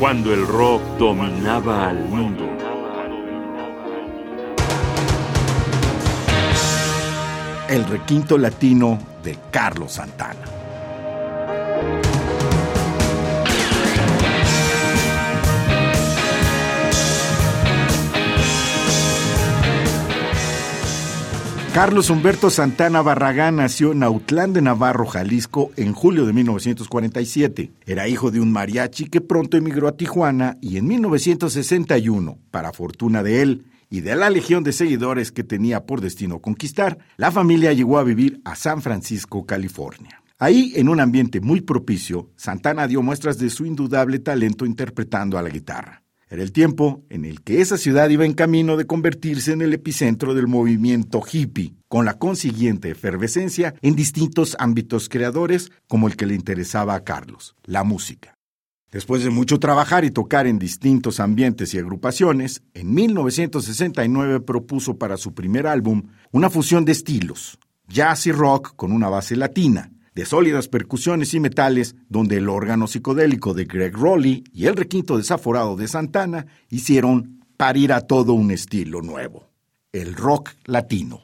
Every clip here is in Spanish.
cuando el rock dominaba al mundo. El requinto latino de Carlos Santana. Carlos Humberto Santana Barragán nació en Autlán de Navarro, Jalisco, en julio de 1947. Era hijo de un mariachi que pronto emigró a Tijuana y en 1961, para fortuna de él y de la legión de seguidores que tenía por destino conquistar, la familia llegó a vivir a San Francisco, California. Ahí, en un ambiente muy propicio, Santana dio muestras de su indudable talento interpretando a la guitarra. Era el tiempo en el que esa ciudad iba en camino de convertirse en el epicentro del movimiento hippie, con la consiguiente efervescencia en distintos ámbitos creadores como el que le interesaba a Carlos, la música. Después de mucho trabajar y tocar en distintos ambientes y agrupaciones, en 1969 propuso para su primer álbum una fusión de estilos, jazz y rock con una base latina, de sólidas percusiones y metales, donde el órgano psicodélico de Greg Rowley y el requinto desaforado de Santana hicieron parir a todo un estilo nuevo, el rock latino.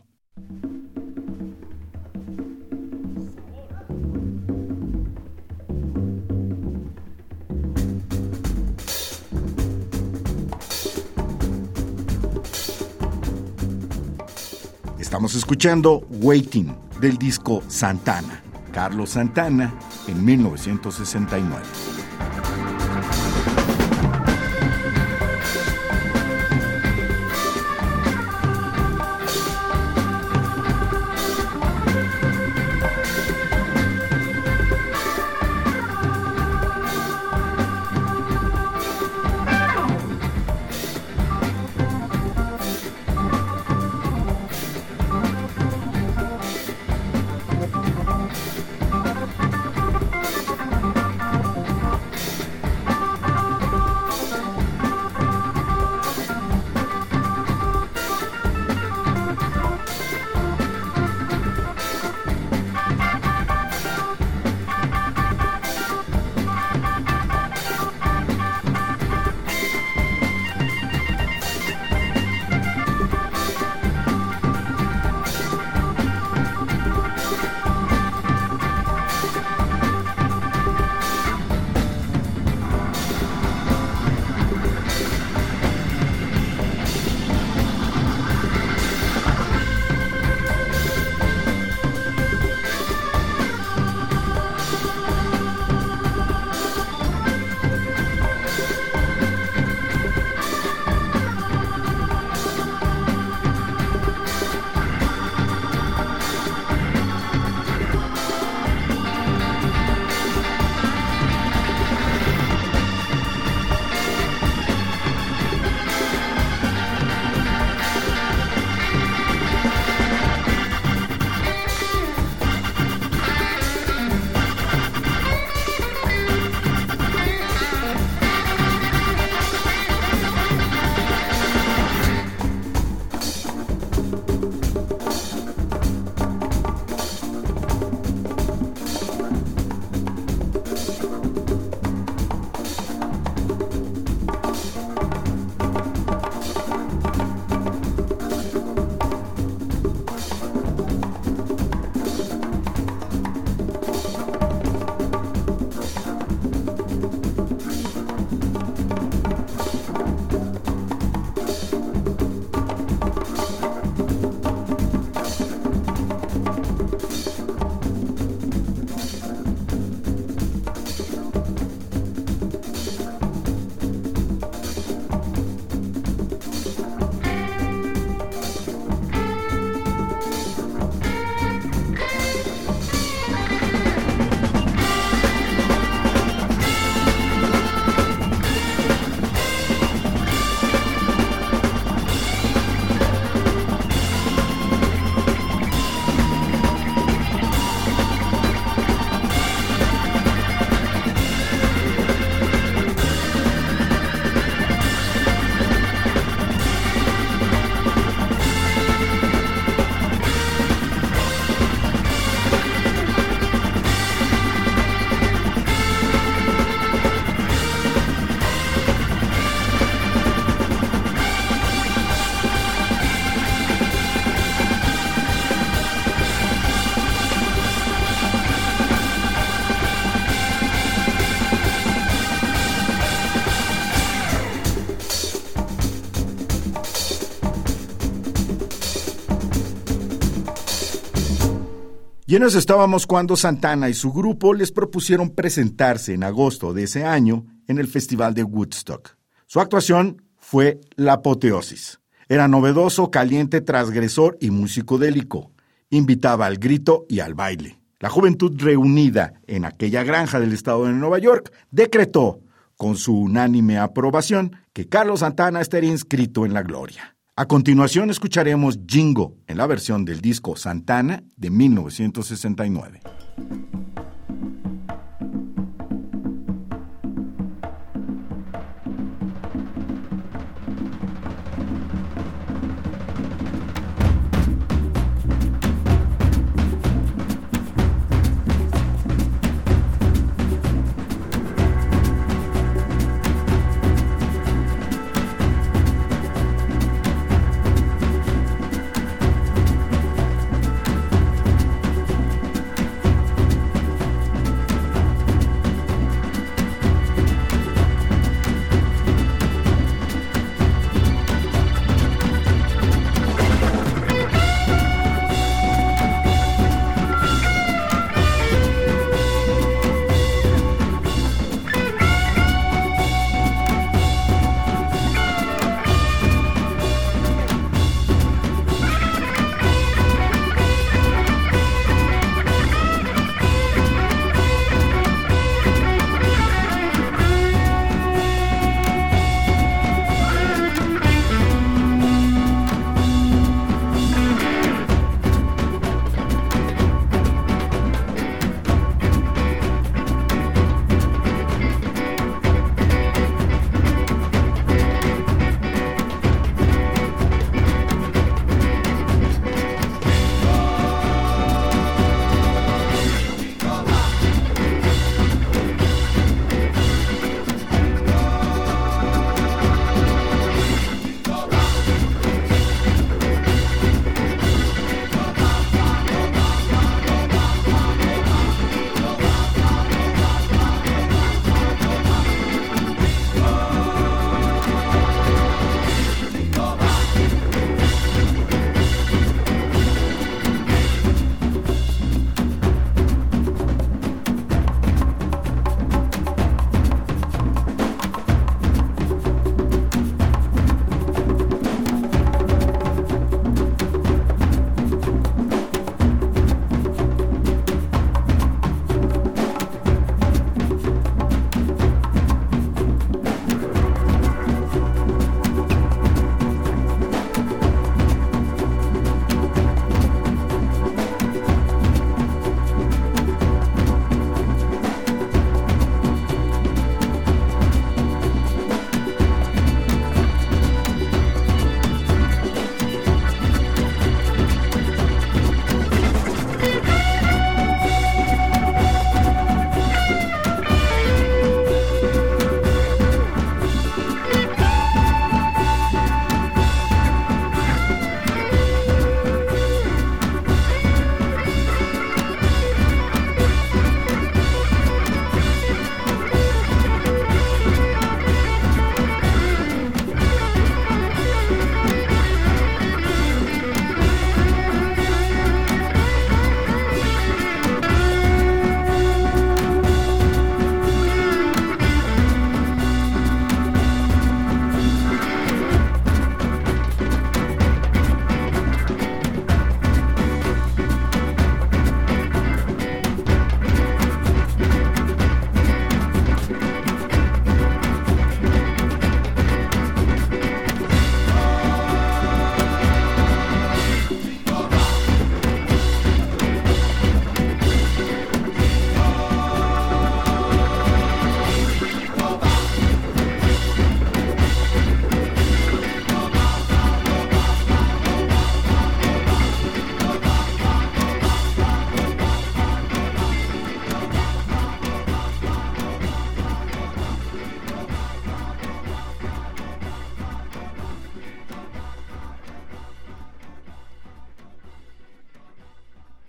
Estamos escuchando Waiting del disco Santana. Carlos Santana en 1969. Eso estábamos cuando Santana y su grupo les propusieron presentarse en agosto de ese año en el Festival de Woodstock. Su actuación fue la apoteosis. Era novedoso, caliente, transgresor y musicodélico. Invitaba al grito y al baile. La juventud reunida en aquella granja del estado de Nueva York decretó, con su unánime aprobación, que Carlos Santana estaría inscrito en la gloria. A continuación escucharemos Jingo en la versión del disco Santana de 1969.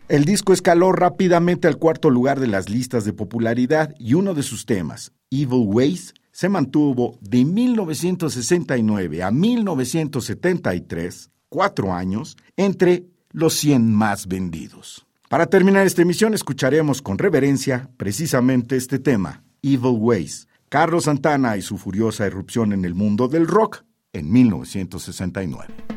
El disco escaló rápidamente al cuarto lugar de las listas de popularidad y uno de sus temas, Evil Ways, se mantuvo de 1969 a 1973, cuatro años, entre los 100 más vendidos. Para terminar esta emisión escucharemos con reverencia precisamente este tema, Evil Ways, Carlos Santana y su furiosa irrupción en el mundo del rock en 1969.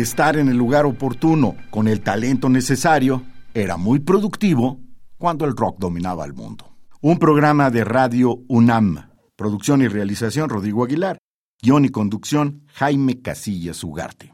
Estar en el lugar oportuno con el talento necesario era muy productivo cuando el rock dominaba el mundo. Un programa de radio UNAM. Producción y realización Rodrigo Aguilar. Guión y conducción Jaime Casillas Ugarte.